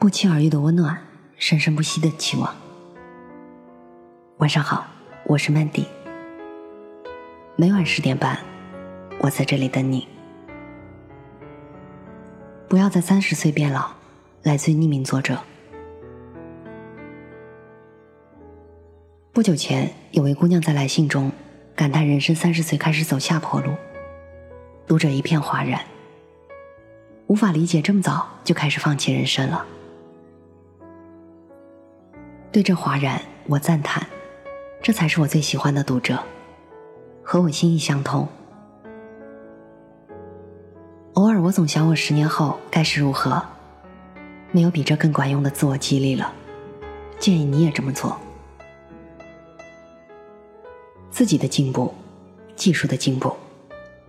不期而遇的温暖，生生不息的期望。晚上好，我是 Mandy。每晚十点半，我在这里等你。不要在三十岁变老。来自匿名作者。不久前，有位姑娘在来信中感叹人生三十岁开始走下坡路，读者一片哗然，无法理解这么早就开始放弃人生了。对这哗然，我赞叹，这才是我最喜欢的读者，和我心意相通。偶尔，我总想，我十年后该是如何？没有比这更管用的自我激励了，建议你也这么做。自己的进步，技术的进步，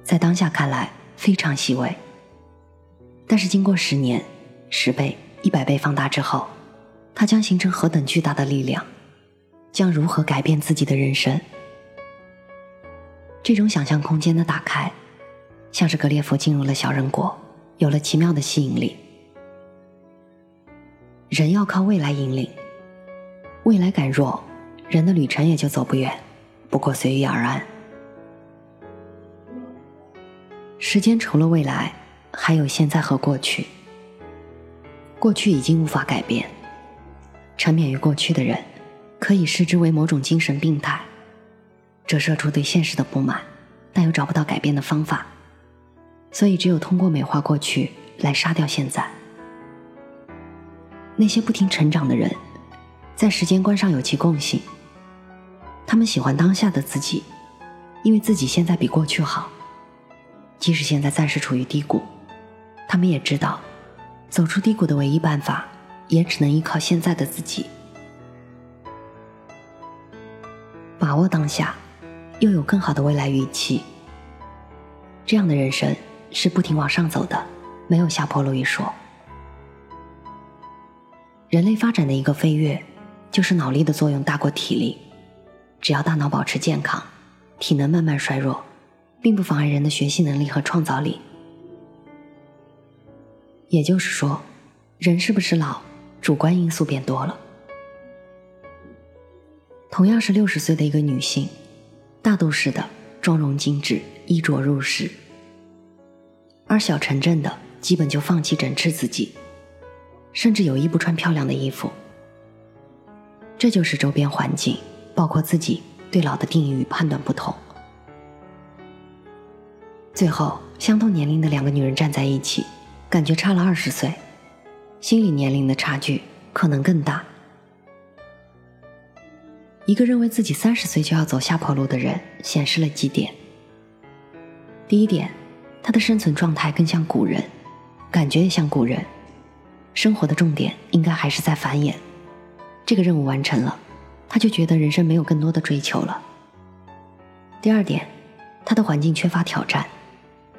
在当下看来非常细微，但是经过十年、十倍、一百倍放大之后。它将形成何等巨大的力量，将如何改变自己的人生？这种想象空间的打开，像是格列佛进入了小人国，有了奇妙的吸引力。人要靠未来引领，未来感弱，人的旅程也就走不远，不过随遇而安。时间除了未来，还有现在和过去。过去已经无法改变。沉湎于过去的人，可以视之为某种精神病态，折射出对现实的不满，但又找不到改变的方法，所以只有通过美化过去来杀掉现在。那些不停成长的人，在时间观上有其共性，他们喜欢当下的自己，因为自己现在比过去好，即使现在暂时处于低谷，他们也知道，走出低谷的唯一办法。也只能依靠现在的自己，把握当下，又有更好的未来预期。这样的人生是不停往上走的，没有下坡路一说。人类发展的一个飞跃，就是脑力的作用大过体力。只要大脑保持健康，体能慢慢衰弱，并不妨碍人的学习能力和创造力。也就是说，人是不是老？主观因素变多了。同样是六十岁的一个女性，大都市的妆容精致，衣着入时；而小城镇的，基本就放弃整治自己，甚至有意不穿漂亮的衣服。这就是周边环境，包括自己对老的定义与判断不同。最后，相同年龄的两个女人站在一起，感觉差了二十岁。心理年龄的差距可能更大。一个认为自己三十岁就要走下坡路的人，显示了几点。第一点，他的生存状态更像古人，感觉也像古人，生活的重点应该还是在繁衍。这个任务完成了，他就觉得人生没有更多的追求了。第二点，他的环境缺乏挑战，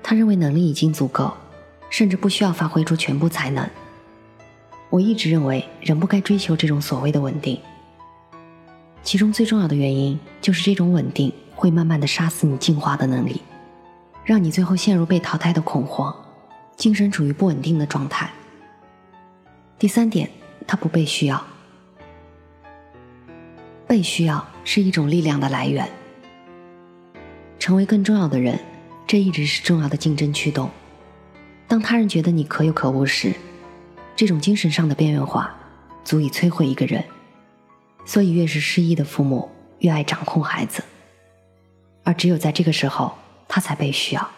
他认为能力已经足够，甚至不需要发挥出全部才能。我一直认为，人不该追求这种所谓的稳定。其中最重要的原因，就是这种稳定会慢慢的杀死你进化的能力，让你最后陷入被淘汰的恐慌，精神处于不稳定的状态。第三点，他不被需要。被需要是一种力量的来源。成为更重要的人，这一直是重要的竞争驱动。当他人觉得你可有可无时，这种精神上的边缘化，足以摧毁一个人。所以，越是失意的父母，越爱掌控孩子，而只有在这个时候，他才被需要。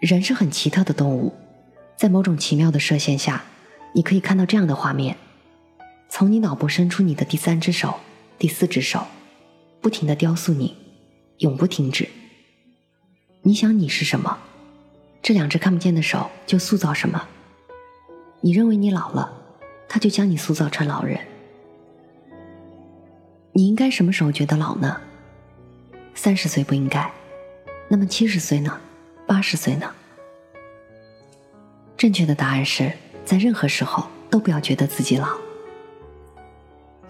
人是很奇特的动物，在某种奇妙的射线下，你可以看到这样的画面：从你脑部伸出你的第三只手、第四只手，不停的雕塑你，永不停止。你想你是什么？这两只看不见的手就塑造什么？你认为你老了，他就将你塑造成老人。你应该什么时候觉得老呢？三十岁不应该，那么七十岁呢？八十岁呢？正确的答案是在任何时候都不要觉得自己老。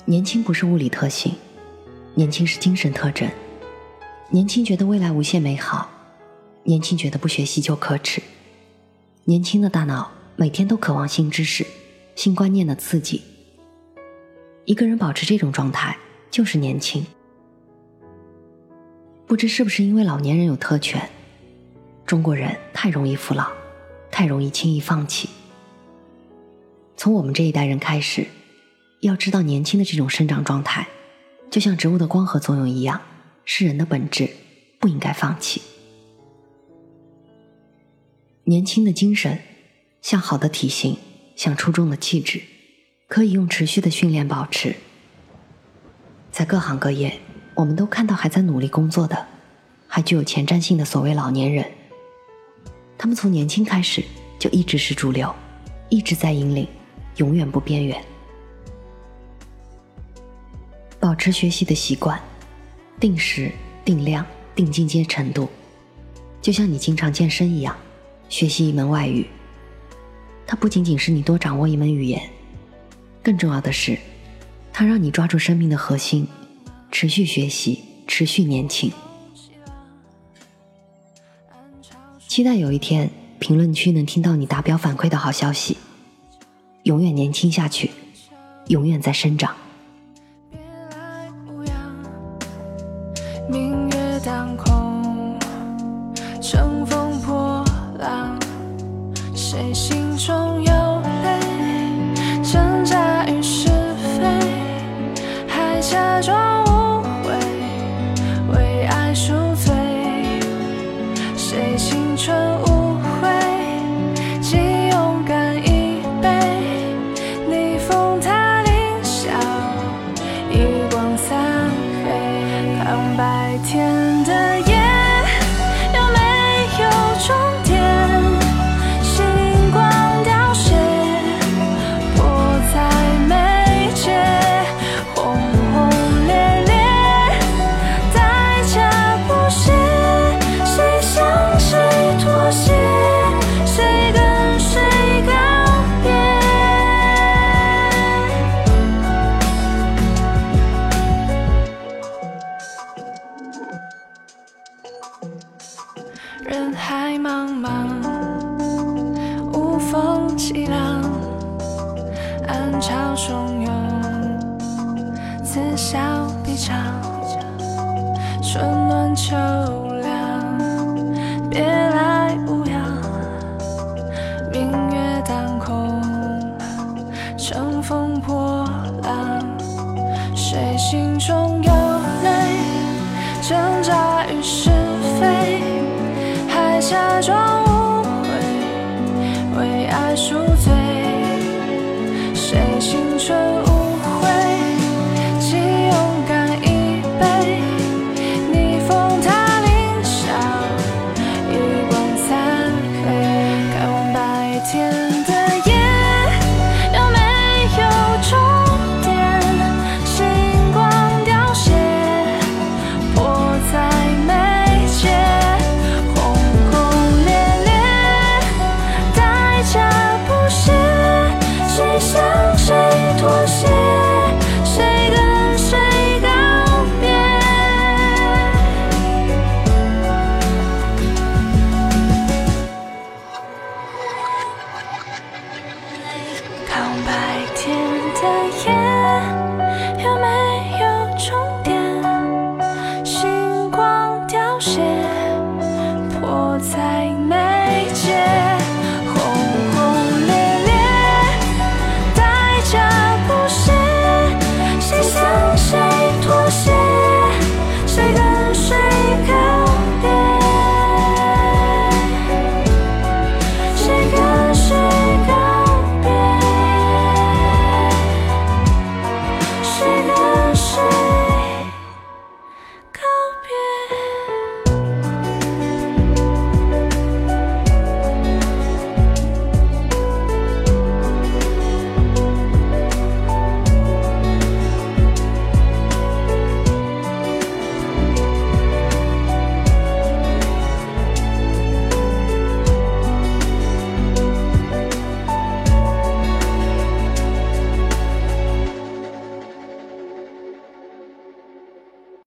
年轻不是物理特性，年轻是精神特征。年轻觉得未来无限美好。年轻觉得不学习就可耻，年轻的大脑每天都渴望新知识、新观念的刺激。一个人保持这种状态，就是年轻。不知是不是因为老年人有特权，中国人太容易服老，太容易轻易放弃。从我们这一代人开始，要知道年轻的这种生长状态，就像植物的光合作用一样，是人的本质，不应该放弃。年轻的精神，像好的体型，像出众的气质，可以用持续的训练保持。在各行各业。我们都看到还在努力工作的，还具有前瞻性的所谓老年人，他们从年轻开始就一直是主流，一直在引领，永远不边缘。保持学习的习惯，定时、定量、定进阶程度，就像你经常健身一样，学习一门外语。它不仅仅是你多掌握一门语言，更重要的是，它让你抓住生命的核心。持续学习，持续年轻。期待有一天，评论区能听到你达标反馈的好消息。永远年轻下去，永远在生长。谁心人海茫茫无风起浪暗潮汹涌此消彼长春暖秋